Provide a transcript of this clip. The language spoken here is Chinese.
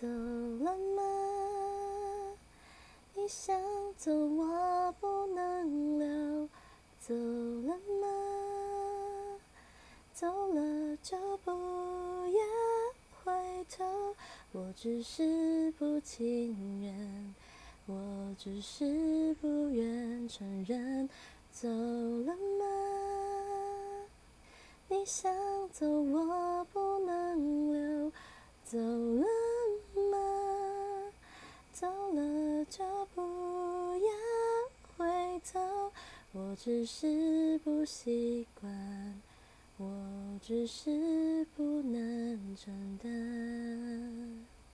走了吗？你想走，我不能留。走了吗？走了就不要回头。我只是不情愿，我只是不愿承认。走了吗？你想走，我不能留。走了吗？走了就不要回头。我只是不习惯，我只是不能承受。